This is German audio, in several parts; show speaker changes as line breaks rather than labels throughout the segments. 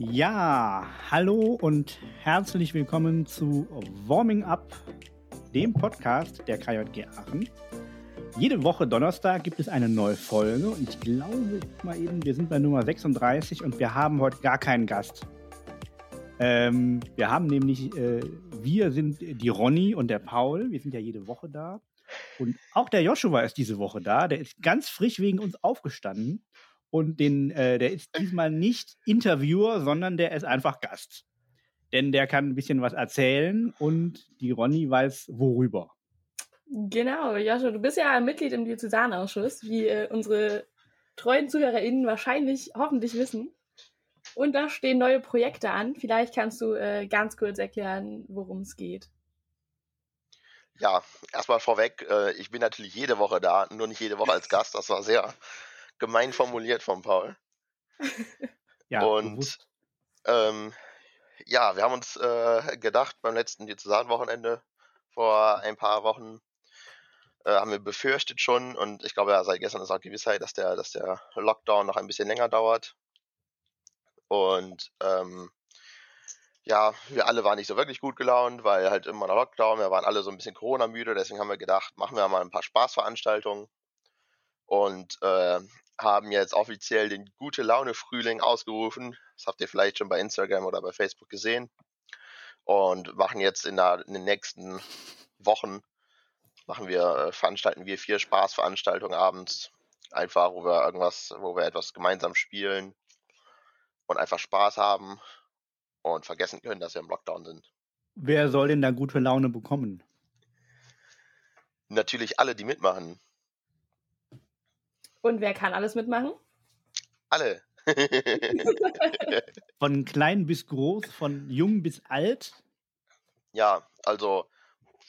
Ja, hallo und herzlich willkommen zu Warming Up, dem Podcast der KJG Aachen. Jede Woche Donnerstag gibt es eine neue Folge und ich glaube, mal eben, wir sind bei Nummer 36 und wir haben heute gar keinen Gast. Ähm, wir haben nämlich, äh, wir sind die Ronny und der Paul, wir sind ja jede Woche da. Und auch der Joshua ist diese Woche da, der ist ganz frisch wegen uns aufgestanden und den, äh, der ist diesmal nicht Interviewer, sondern der ist einfach Gast. Denn der kann ein bisschen was erzählen und die Ronny weiß worüber.
Genau, Joshua, du bist ja Mitglied im Diözesanausschuss, wie äh, unsere treuen ZuhörerInnen wahrscheinlich hoffentlich wissen. Und da stehen neue Projekte an. Vielleicht kannst du äh, ganz kurz erklären, worum es geht.
Ja, erstmal vorweg, äh, ich bin natürlich jede Woche da, nur nicht jede Woche als Gast. Das war sehr gemein formuliert von Paul. ja, und ähm, ja, wir haben uns äh, gedacht beim letzten Diözesan-Wochenende vor ein paar Wochen, äh, haben wir befürchtet schon und ich glaube, ja, seit gestern ist auch Gewissheit, dass der, dass der Lockdown noch ein bisschen länger dauert. Und ähm, ja, wir alle waren nicht so wirklich gut gelaunt, weil halt immer noch Lockdown, wir waren alle so ein bisschen Corona-müde, deswegen haben wir gedacht, machen wir mal ein paar Spaßveranstaltungen und äh, haben jetzt offiziell den Gute Laune Frühling ausgerufen. Das habt ihr vielleicht schon bei Instagram oder bei Facebook gesehen. Und machen jetzt in, der, in den nächsten Wochen, machen wir, äh, veranstalten wir vier Spaßveranstaltungen abends. Einfach, wo wir irgendwas, wo wir etwas gemeinsam spielen und einfach Spaß haben und vergessen können, dass wir im Lockdown sind.
Wer soll denn da gute Laune bekommen?
Natürlich alle, die mitmachen.
Und wer kann alles mitmachen?
Alle.
von klein bis groß, von jung bis alt?
Ja, also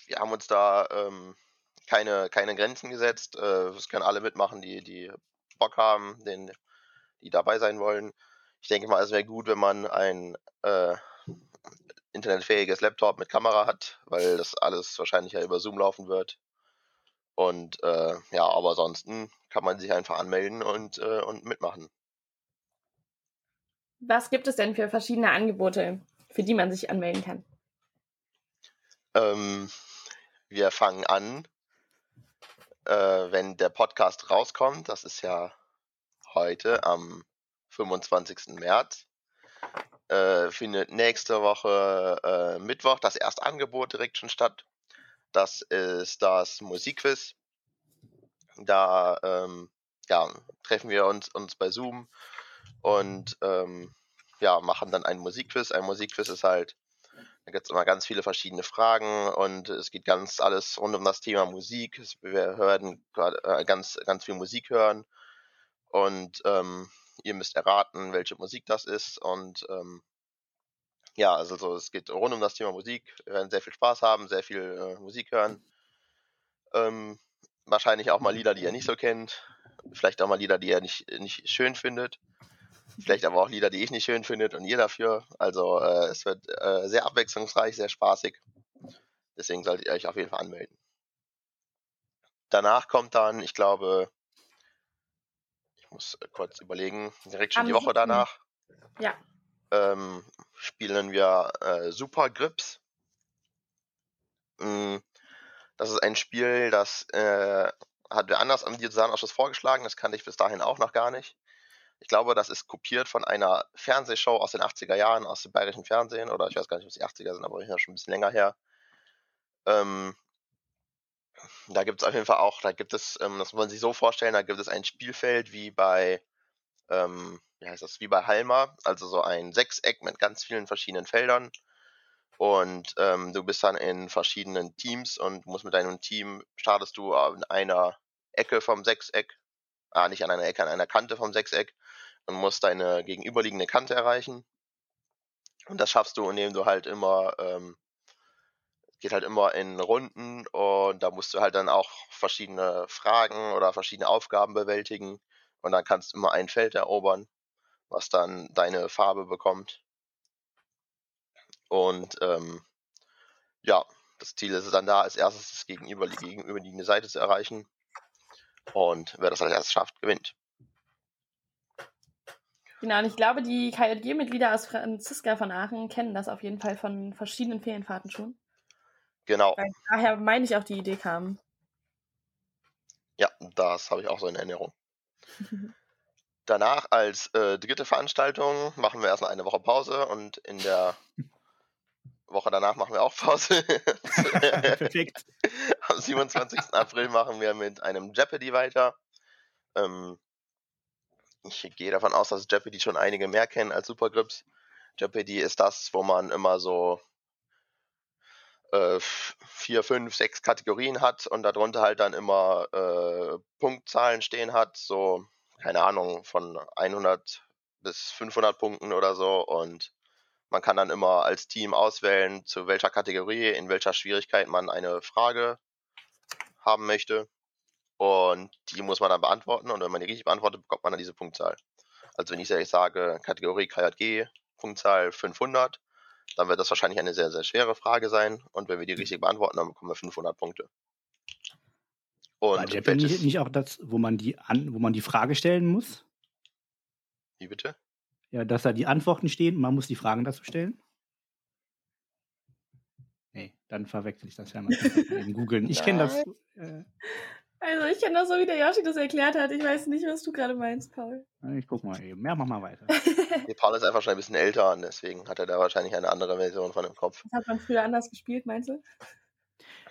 wir haben uns da ähm, keine, keine Grenzen gesetzt. Äh, es können alle mitmachen, die, die Bock haben, den, die dabei sein wollen. Ich denke mal, es wäre gut, wenn man ein äh, internetfähiges Laptop mit Kamera hat, weil das alles wahrscheinlich ja über Zoom laufen wird. Und äh, ja, aber ansonsten kann man sich einfach anmelden und, äh, und mitmachen.
Was gibt es denn für verschiedene Angebote, für die man sich anmelden kann?
Ähm, wir fangen an, äh, wenn der Podcast rauskommt. Das ist ja heute am 25. März. Äh, findet nächste Woche äh, Mittwoch das erste Angebot direkt schon statt. Das ist das Musikquiz. Da ähm, ja, treffen wir uns, uns bei Zoom und ähm, ja, machen dann einen Musikquiz. Ein Musikquiz ist halt, da gibt es immer ganz viele verschiedene Fragen und es geht ganz alles rund um das Thema Musik. Wir hören äh, ganz, ganz viel Musik hören und ähm, ihr müsst erraten, welche Musik das ist und ähm, ja, also so, es geht rund um das Thema Musik. Wir werden sehr viel Spaß haben, sehr viel äh, Musik hören. Ähm, wahrscheinlich auch mal Lieder, die ihr nicht so kennt. Vielleicht auch mal Lieder, die ihr nicht, nicht schön findet. Vielleicht aber auch Lieder, die ich nicht schön finde und ihr dafür. Also äh, es wird äh, sehr abwechslungsreich, sehr spaßig. Deswegen solltet ihr euch auf jeden Fall anmelden. Danach kommt dann, ich glaube, ich muss kurz überlegen, direkt schon Am die Woche danach.
Ja
ähm, spielen wir äh, Super Grips. Mm, das ist ein Spiel, das äh, hat wer anders am Diözesanausschuss vorgeschlagen, das kannte ich bis dahin auch noch gar nicht. Ich glaube, das ist kopiert von einer Fernsehshow aus den 80er Jahren, aus dem bayerischen Fernsehen, oder ich weiß gar nicht, ob es die 80er sind, aber ich schon ein bisschen länger her. Ähm, da gibt es auf jeden Fall auch, da gibt es, ähm, das muss man sich so vorstellen, da gibt es ein Spielfeld wie bei ähm, wie heißt das, wie bei Halma, also so ein Sechseck mit ganz vielen verschiedenen Feldern. Und ähm, du bist dann in verschiedenen Teams und musst mit deinem Team, startest du an einer Ecke vom Sechseck, ah, nicht an einer Ecke, an einer Kante vom Sechseck und musst deine gegenüberliegende Kante erreichen. Und das schaffst du, indem du halt immer, ähm, geht halt immer in Runden und da musst du halt dann auch verschiedene Fragen oder verschiedene Aufgaben bewältigen. Und dann kannst du immer ein Feld erobern was dann deine Farbe bekommt. Und ähm, ja, das Ziel ist es dann da, als erstes das gegenüber, die gegenüberliegende Seite zu erreichen. Und wer das als erstes schafft, gewinnt.
Genau, und ich glaube, die KJG-Mitglieder aus Franziska von Aachen kennen das auf jeden Fall von verschiedenen Ferienfahrten schon.
Genau.
Weil daher meine ich auch die Idee kam.
Ja, das habe ich auch so in Erinnerung. Danach als äh, dritte Veranstaltung machen wir erst eine Woche Pause und in der Woche danach machen wir auch Pause.
Perfekt.
Am 27. April machen wir mit einem Jeopardy weiter. Ähm, ich gehe davon aus, dass Jeopardy schon einige mehr kennen als Supergrips. Jeopardy ist das, wo man immer so äh, vier, fünf, sechs Kategorien hat und darunter halt dann immer äh, Punktzahlen stehen hat, so, keine Ahnung, von 100 bis 500 Punkten oder so und man kann dann immer als Team auswählen, zu welcher Kategorie, in welcher Schwierigkeit man eine Frage haben möchte. Und die muss man dann beantworten. Und wenn man die richtig beantwortet, bekommt man dann diese Punktzahl. Also wenn ich sage, Kategorie KJG, Punktzahl 500, dann wird das wahrscheinlich eine sehr, sehr schwere Frage sein. Und wenn wir die richtig beantworten, dann bekommen wir 500 Punkte.
Und War Jeopardy welches... nicht auch das, wo man die an, wo man die Frage stellen muss?
Wie bitte?
Ja, dass da die Antworten stehen und man muss die Fragen dazu stellen? Nee, dann verwechsel ich das ja mal in googeln. Ich kenne das. Äh,
also ich kenne das so, wie der Yoshi das erklärt hat. Ich weiß nicht, was du gerade meinst, Paul.
Ich guck mal eben. Ja, mach mal weiter.
nee, Paul ist einfach schon ein bisschen älter und deswegen hat er da wahrscheinlich eine andere Version von dem Kopf.
Das hat man früher anders gespielt, meinst du?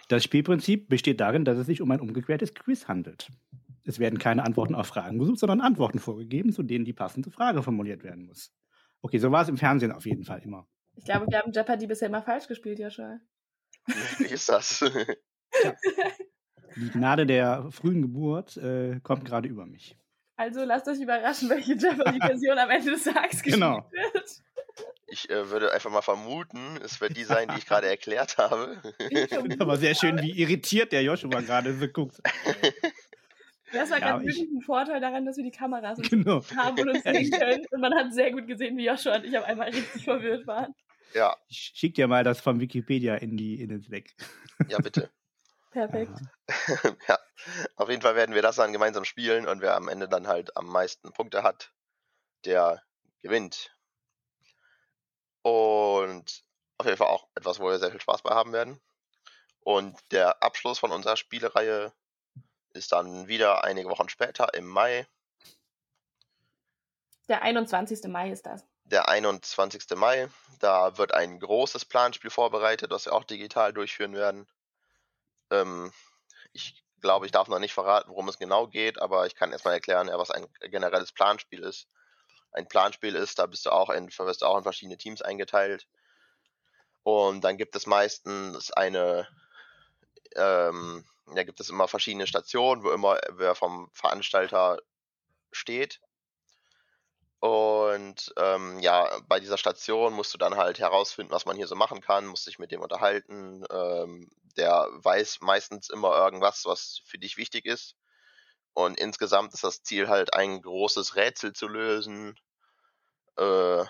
Das Spielprinzip besteht darin, dass es sich um ein umgequertes Quiz handelt. Es werden keine Antworten auf Fragen gesucht, sondern Antworten vorgegeben, zu denen die passende Frage formuliert werden muss. Okay, so war es im Fernsehen auf jeden Fall immer.
Ich glaube, wir haben Jeopardy bisher immer falsch gespielt, Joshua.
Wie ist das?
ja. Die Gnade der frühen Geburt äh, kommt gerade über mich.
Also lasst euch überraschen, welche Jeopardy-Version am Ende des Tages
genau.
gespielt wird.
Ich äh, würde einfach mal vermuten, es wird die sein, die ich gerade erklärt habe.
Aber sehr schön, wie irritiert der Joshua gerade so guckt.
Das war ja, gerade wirklich ein Vorteil daran, dass wir die Kameras
genau.
haben und uns sehen können. Und man hat sehr gut gesehen, wie Joshua und ich auf einmal richtig verwirrt waren.
Ja.
Ich schick dir mal das von Wikipedia in die in den Slack.
Ja, bitte.
Perfekt.
ja, auf jeden Fall werden wir das dann gemeinsam spielen und wer am Ende dann halt am meisten Punkte hat, der gewinnt. Und auf jeden Fall auch etwas, wo wir sehr viel Spaß bei haben werden. Und der Abschluss von unserer Spielereihe ist dann wieder einige Wochen später im Mai.
Der 21. Mai ist das.
Der 21. Mai. Da wird ein großes Planspiel vorbereitet, das wir auch digital durchführen werden. Ähm, ich glaube, ich darf noch nicht verraten, worum es genau geht, aber ich kann erstmal erklären, was ein generelles Planspiel ist. Ein Planspiel ist, da bist du auch in, wirst du auch in verschiedene Teams eingeteilt. Und dann gibt es meistens eine ähm, da gibt es immer verschiedene Stationen, wo immer wer vom Veranstalter steht. Und ähm, ja, bei dieser Station musst du dann halt herausfinden, was man hier so machen kann, musst dich mit dem unterhalten. Ähm, der weiß meistens immer irgendwas, was für dich wichtig ist. Und insgesamt ist das Ziel halt ein großes Rätsel zu lösen, äh,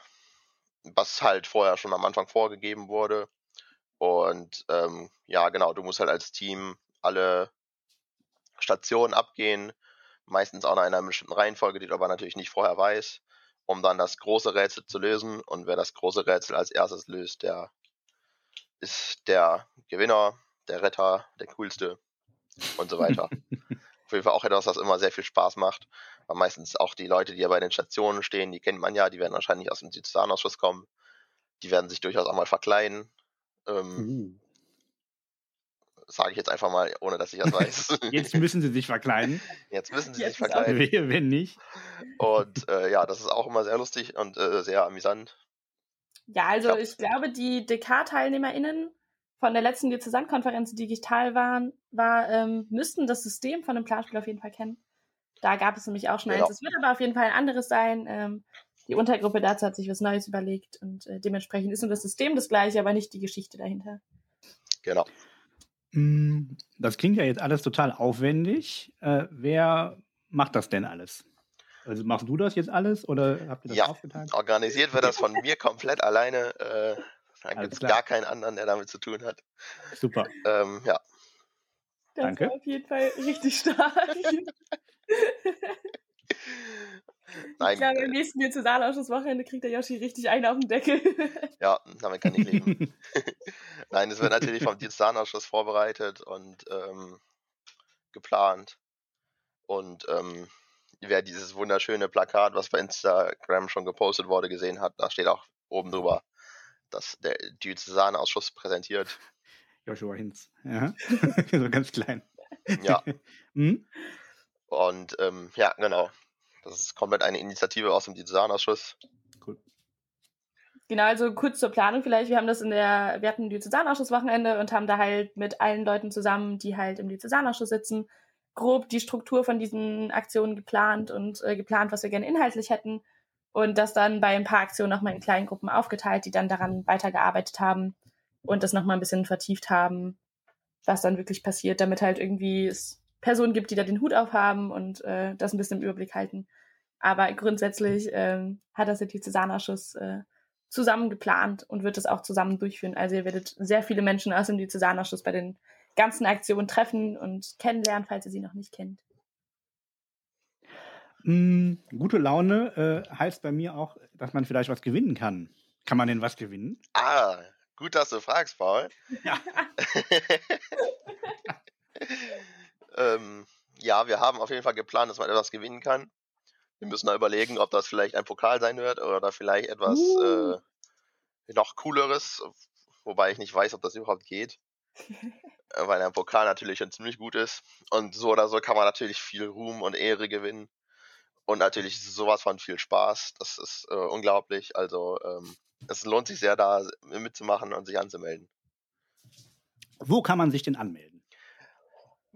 was halt vorher schon am Anfang vorgegeben wurde. Und ähm, ja, genau, du musst halt als Team alle Stationen abgehen, meistens auch in einer bestimmten Reihenfolge, die du aber natürlich nicht vorher weiß, um dann das große Rätsel zu lösen. Und wer das große Rätsel als erstes löst, der ist der Gewinner, der Retter, der coolste und so weiter. Auf jeden Fall auch etwas, was immer sehr viel Spaß macht. Weil meistens auch die Leute, die ja bei den Stationen stehen, die kennt man ja, die werden wahrscheinlich aus dem Südsudanausschuss kommen. Die werden sich durchaus auch mal verkleiden. Ähm, uh sage ich jetzt einfach mal, ohne dass ich das weiß.
Jetzt müssen sie sich verkleiden.
Jetzt müssen sie jetzt sich verkleiden.
Wenn nicht.
Und äh, ja, das ist auch immer sehr lustig und äh, sehr amüsant.
Ja, also ich, ich glaube, die DK-TeilnehmerInnen von der letzten Diözesankonferenz, die digital waren, war, ähm, müssten das System von dem Planspiel auf jeden Fall kennen. Da gab es nämlich auch schon genau. eins. Es wird aber auf jeden Fall ein anderes sein. Ähm, die Untergruppe dazu hat sich was Neues überlegt und äh, dementsprechend ist nur das System das gleiche, aber nicht die Geschichte dahinter.
Genau.
Hm, das klingt ja jetzt alles total aufwendig. Äh, wer macht das denn alles? Also machst du das jetzt alles oder habt ihr das
ja,
aufgeteilt?
Organisiert wird das von mir komplett alleine. Äh, da gibt es gar keinen anderen, der damit zu tun hat.
Super.
Ähm, ja.
Das
Danke.
auf jeden Fall richtig stark.
Nein,
ich glaube,
äh,
im nächsten Diözesanausschusswochenende kriegt der Yoshi richtig einen auf den Deckel.
ja, damit kann ich leben. Nein, es wird natürlich vom Diözesanausschuss vorbereitet und ähm, geplant. Und ähm, wer dieses wunderschöne Plakat, was bei Instagram schon gepostet wurde, gesehen hat, da steht auch oben drüber, dass der Diözesanausschuss präsentiert.
Joshua Hinz. Ja. so ganz klein.
Ja,
Hm?
und ähm, ja, genau. Das ist komplett eine Initiative aus dem Diözesanausschuss.
Cool.
Genau, also kurz zur Planung vielleicht. Wir haben das in der, wir hatten ein Diözesanausschusswochenende und haben da halt mit allen Leuten zusammen, die halt im Diözesanausschuss sitzen, grob die Struktur von diesen Aktionen geplant und äh, geplant, was wir gerne inhaltlich hätten. Und das dann bei ein paar Aktionen nochmal in kleinen Gruppen aufgeteilt, die dann daran weitergearbeitet haben und das nochmal ein bisschen vertieft haben, was dann wirklich passiert, damit halt irgendwie es Personen gibt, die da den Hut aufhaben und äh, das ein bisschen im Überblick halten. Aber grundsätzlich ähm, hat das der Diözesanausschuss äh, zusammen geplant und wird das auch zusammen durchführen. Also ihr werdet sehr viele Menschen aus dem Diözesanausschuss bei den ganzen Aktionen treffen und kennenlernen, falls ihr sie noch nicht kennt.
Hm, gute Laune äh, heißt bei mir auch, dass man vielleicht was gewinnen kann. Kann man denn was gewinnen?
Ah, gut, dass du fragst, Paul.
Ja.
ähm, ja, wir haben auf jeden Fall geplant, dass man etwas gewinnen kann. Wir müssen da überlegen, ob das vielleicht ein Pokal sein wird oder vielleicht etwas
Uh.
äh, noch cooleres, wobei ich nicht weiß, ob das überhaupt geht. Weil ein Pokal natürlich schon ziemlich gut ist. Und so oder so kann man natürlich viel Ruhm und Ehre gewinnen. Und natürlich ist es sowas von viel Spaß. Das ist äh, unglaublich. Also ähm, es lohnt sich sehr, da mitzumachen und sich anzumelden.
Wo kann man sich denn anmelden?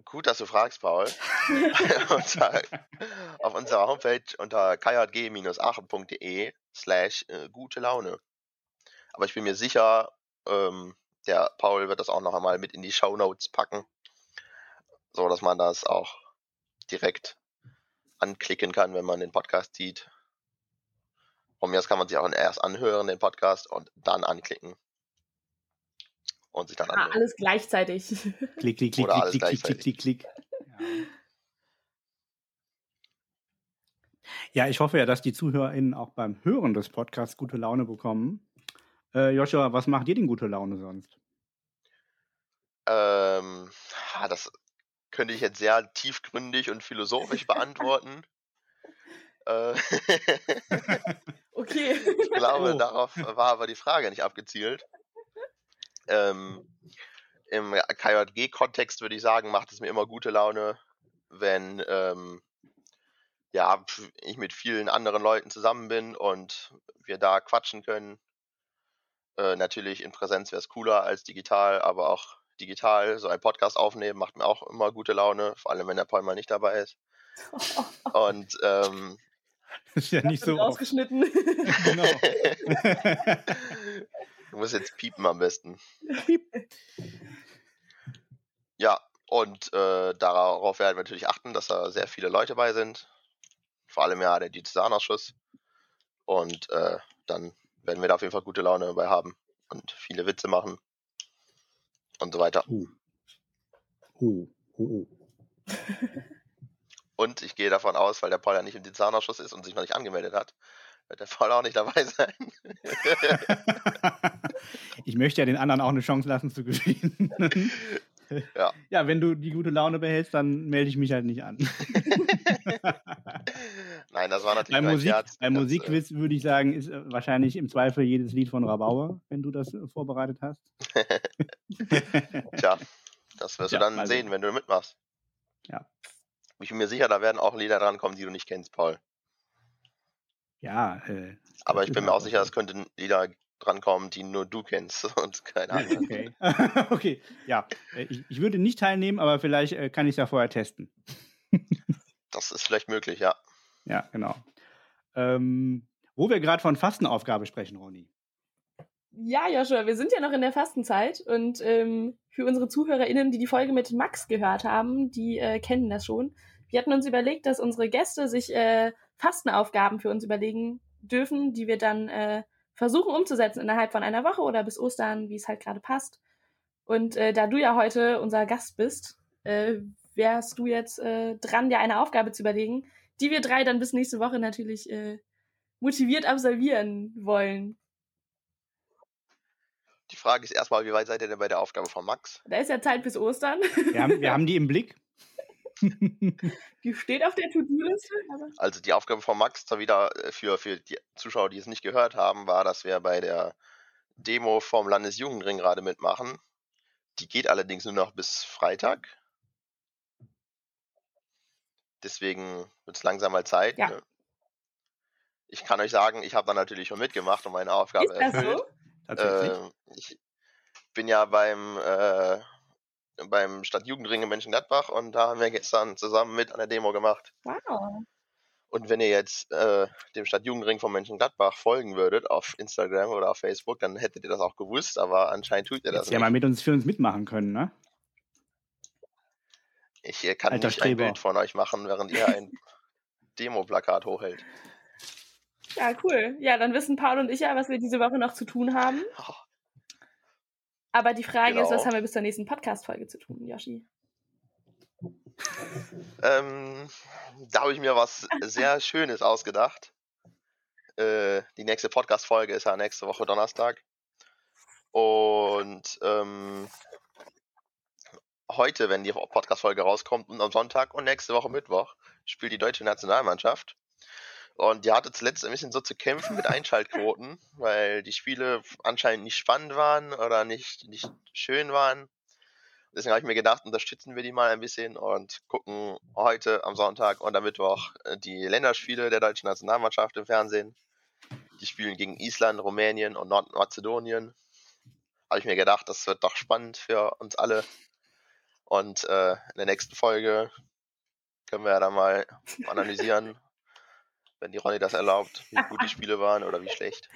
Gut, dass du fragst, Paul. auf unserer Homepage unter kjg-aachen.de slash äh, gute Laune. Aber ich bin mir sicher, ähm, der Paul wird das auch noch einmal mit in die Show Notes packen, so dass man das auch direkt anklicken kann, wenn man den Podcast sieht. Von mir aus kann man sich auch erst anhören, den Podcast, und dann anklicken. Und sich dann
Ah,
anmelden.
alles gleichzeitig.
Klick, klick, klick, klick, klick, klick, klick, klick, klick. Ja. ja, ich hoffe ja, dass die ZuhörerInnen auch beim Hören des Podcasts gute Laune bekommen. Äh, Joshua, was macht dir denn gute Laune sonst?
Ähm, ah, das könnte ich jetzt sehr tiefgründig und philosophisch beantworten. Äh,
Okay.
ich glaube,
Oh.
darauf war aber die Frage nicht abgezielt. Ähm, Im KJG-Kontext würde ich sagen, macht es mir immer gute Laune, wenn ähm, ja, ich mit vielen anderen Leuten zusammen bin und wir da quatschen können. Äh, natürlich in Präsenz wäre es cooler als digital, aber auch digital so ein Podcast aufnehmen macht mir auch immer gute Laune, vor allem wenn der Paul mal nicht dabei ist. Und ähm,
ist ja nicht so.
ausgeschnitten.
Genau.
du musst jetzt piepen am besten.
Piep.
Ja, und äh, darauf werden wir natürlich achten, dass da sehr viele Leute bei sind. Vor allem ja der Diözesanausschuss. Und äh, dann werden wir da auf jeden Fall gute Laune dabei haben und viele Witze machen und so weiter.
Oh, oh, oh.
Und ich gehe davon aus, weil der Paul ja nicht im Diözesanausschuss ist und sich noch nicht angemeldet hat, wird der Paul auch nicht dabei sein.
ich möchte ja den anderen auch eine Chance lassen zu gewinnen.
Ja.
Ja, wenn du die gute Laune behältst, dann melde ich mich halt nicht an.
Nein, das war natürlich
Bei Musik,
Scherz.
bei
Das, äh,
Musikquiz würde ich sagen, ist äh, wahrscheinlich im Zweifel jedes Lied von Rabauer, wenn du das äh, vorbereitet hast.
Tja, das wirst
Ja,
du dann
also-
sehen, wenn du mitmachst.
Ja.
Ich bin mir sicher, da werden auch Lieder drankommen, die du nicht kennst, Paul.
ja, äh,
Aber ich bin mir auch sicher, es könnten Lieder drankommen, die nur du kennst und keine Ahnung.
okay. okay, ja. Äh, Ich, ich würde nicht teilnehmen, aber vielleicht kann ich es ja vorher testen.
Das ist vielleicht möglich, ja.
Ja, genau. Ähm, wo wir gerade von Fastenaufgabe sprechen, Ronny.
Ja, Joshua, wir sind ja noch in der Fastenzeit und ähm, für unsere ZuhörerInnen, die die Folge mit Max gehört haben, die äh, kennen das schon. Wir hatten uns überlegt, dass unsere Gäste sich äh, Fastenaufgaben für uns überlegen dürfen, die wir dann äh, versuchen umzusetzen innerhalb von einer Woche oder bis Ostern, wie es halt gerade passt. Und äh, da du ja heute unser Gast bist, äh, wärst du jetzt äh, dran, dir eine Aufgabe zu überlegen, die wir drei dann bis nächste Woche natürlich äh, motiviert absolvieren wollen.
Die Frage ist erstmal, wie weit seid ihr denn bei der Aufgabe von Max?
Da ist ja Zeit bis Ostern.
Wir haben, wir haben die im Blick.
die steht auf der To-Do-Liste.
Also die Aufgabe von Max zwar wieder äh, für, für die Zuschauer, die es nicht gehört haben, war, dass wir bei der Demo vom Landesjugendring gerade mitmachen. Die geht allerdings nur noch bis Freitag. Deswegen wird es langsam mal Zeit.
Ja.
Ne? Ich kann euch sagen, ich habe da natürlich schon mitgemacht und meine Aufgabe
Ist das
erfüllt.
so?
Äh, ich bin ja beim, äh, beim Stadtjugendring in Mönchengladbach und da haben wir gestern zusammen mit an der Demo gemacht.
Wow.
Und wenn ihr jetzt äh, dem Stadtjugendring von Mönchengladbach folgen würdet auf Instagram oder auf Facebook, dann hättet ihr das auch gewusst, aber anscheinend tut ihr das
Jetzt ja
nicht.
mal mit uns für uns mitmachen können, ne?
Ich kann
Alter
nicht ein
Streber.
Bild von euch machen, während ihr ein Demo-Plakat hochhält.
Ja, cool. Ja, dann wissen Paul und ich ja, was wir diese Woche noch zu tun haben. Aber die Frage ist,
Genau.
was haben wir bis zur nächsten Podcast-Folge zu tun, Yoshi?
Ähm, da habe ich mir was sehr Schönes ausgedacht. Äh, die nächste Podcast-Folge ist ja nächste Woche Donnerstag. Und ähm, heute, wenn die Podcast-Folge rauskommt, und am Sonntag und nächste Woche Mittwoch spielt die deutsche Nationalmannschaft. Und die hatte zuletzt ein bisschen so zu kämpfen mit Einschaltquoten, weil die Spiele anscheinend nicht spannend waren oder nicht, nicht schön waren. Deswegen habe ich mir gedacht, unterstützen wir die mal ein bisschen und gucken heute am Sonntag und am Mittwoch äh, die Länderspiele der deutschen Nationalmannschaft im Fernsehen. Die spielen gegen Island, Rumänien und Nordmazedonien. Habe ich mir gedacht, das wird doch spannend für uns alle. Und äh, in der nächsten Folge können wir ja dann mal analysieren, wenn die Ronny das erlaubt, wie gut die Spiele waren oder wie schlecht.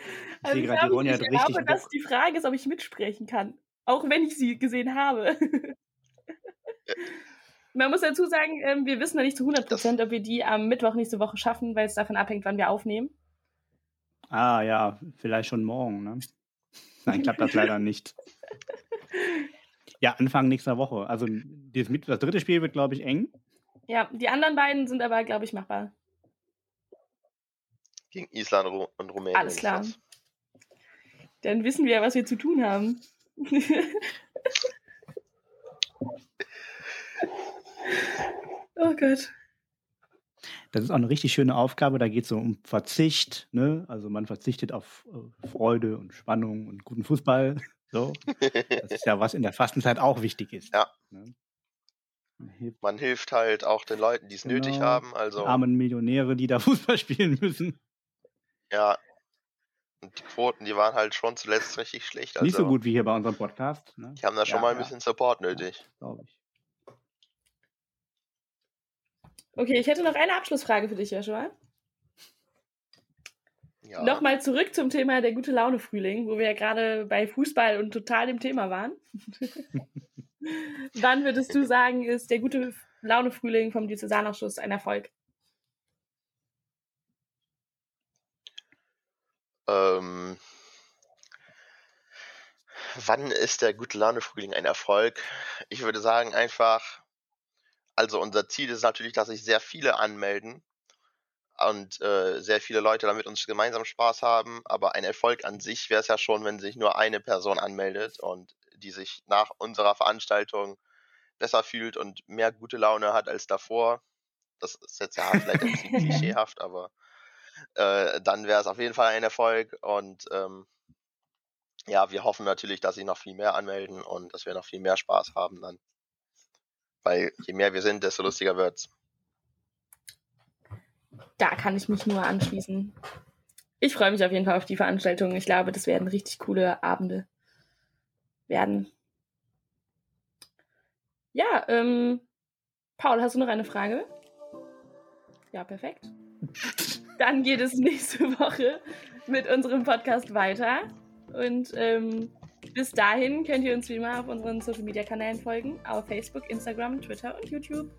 Ich sehe gerade, die
glaube,
hat
ich glaube, dass die Frage ist, ob ich mitsprechen kann. Auch wenn ich sie gesehen habe. Man muss dazu sagen, ähm, wir wissen noch nicht zu 100 Prozent, ob wir die am Mittwoch nächste Woche schaffen, weil es davon abhängt, wann wir aufnehmen.
Ah ja, vielleicht schon morgen, ne? Nein, klappt das leider nicht. Ja, Anfang nächster Woche. Also das, dritte Spiel wird, glaube ich, eng.
Ja, die anderen beiden sind aber, glaube ich, machbar.
Gegen Island Ru- und Rumänien.
Alles klar. Dann wissen wir, was wir zu tun haben. oh Gott.
Das ist auch eine richtig schöne Aufgabe. Da geht es so um Verzicht. Ne? Also man verzichtet auf äh, Freude und Spannung und guten Fußball. So. Das ist ja was in der Fastenzeit auch wichtig ist.
Ja.
Ne? Man hilft
Man hilft halt auch den Leuten, die es nötig
Genau.
haben. Also,
armen Millionäre, die da Fußball spielen müssen.
ja. Und die Quoten, die waren halt schon zuletzt richtig schlecht. Also,
Nicht so gut wie hier bei unserem Podcast. Ne?
Die haben da schon
Ja,
mal ein
ja.
bisschen Support nötig.
Glaube ich.
Okay, ich hätte noch eine Abschlussfrage für dich, Joshua.
Ja.
Nochmal zurück zum Thema der gute Laune Frühling, wo wir ja gerade bei Fußball und total dem Thema waren. Wann würdest du sagen, ist der gute Laune Frühling vom Diözesanausschuss ein Erfolg?
Ähm, wann ist der gute Laune Frühling ein Erfolg? Ich würde sagen einfach, also unser Ziel ist natürlich, dass sich sehr viele anmelden und äh, sehr viele Leute damit uns gemeinsam Spaß haben. Aber ein Erfolg an sich wäre es ja schon, wenn sich nur eine Person anmeldet und die sich nach unserer Veranstaltung besser fühlt und mehr gute Laune hat als davor. Das ist jetzt ja vielleicht ein bisschen klischeehaft, aber äh, dann wäre es auf jeden Fall ein Erfolg. Und ähm, ja, wir hoffen natürlich, dass sich noch viel mehr anmelden und dass wir noch viel mehr Spaß haben dann. Weil je mehr wir sind, desto lustiger wird's.
Da kann ich mich nur anschließen. Ich freue mich auf jeden Fall auf die Veranstaltung. Ich glaube, das werden richtig coole Abende werden. Ja, ähm, Paul, hast du noch eine Frage? Ja, perfekt. Dann geht es nächste Woche mit unserem Podcast weiter. Und ähm, bis dahin könnt ihr uns wie immer auf unseren Social Media Kanälen folgen: auf Facebook, Instagram, Twitter und YouTube.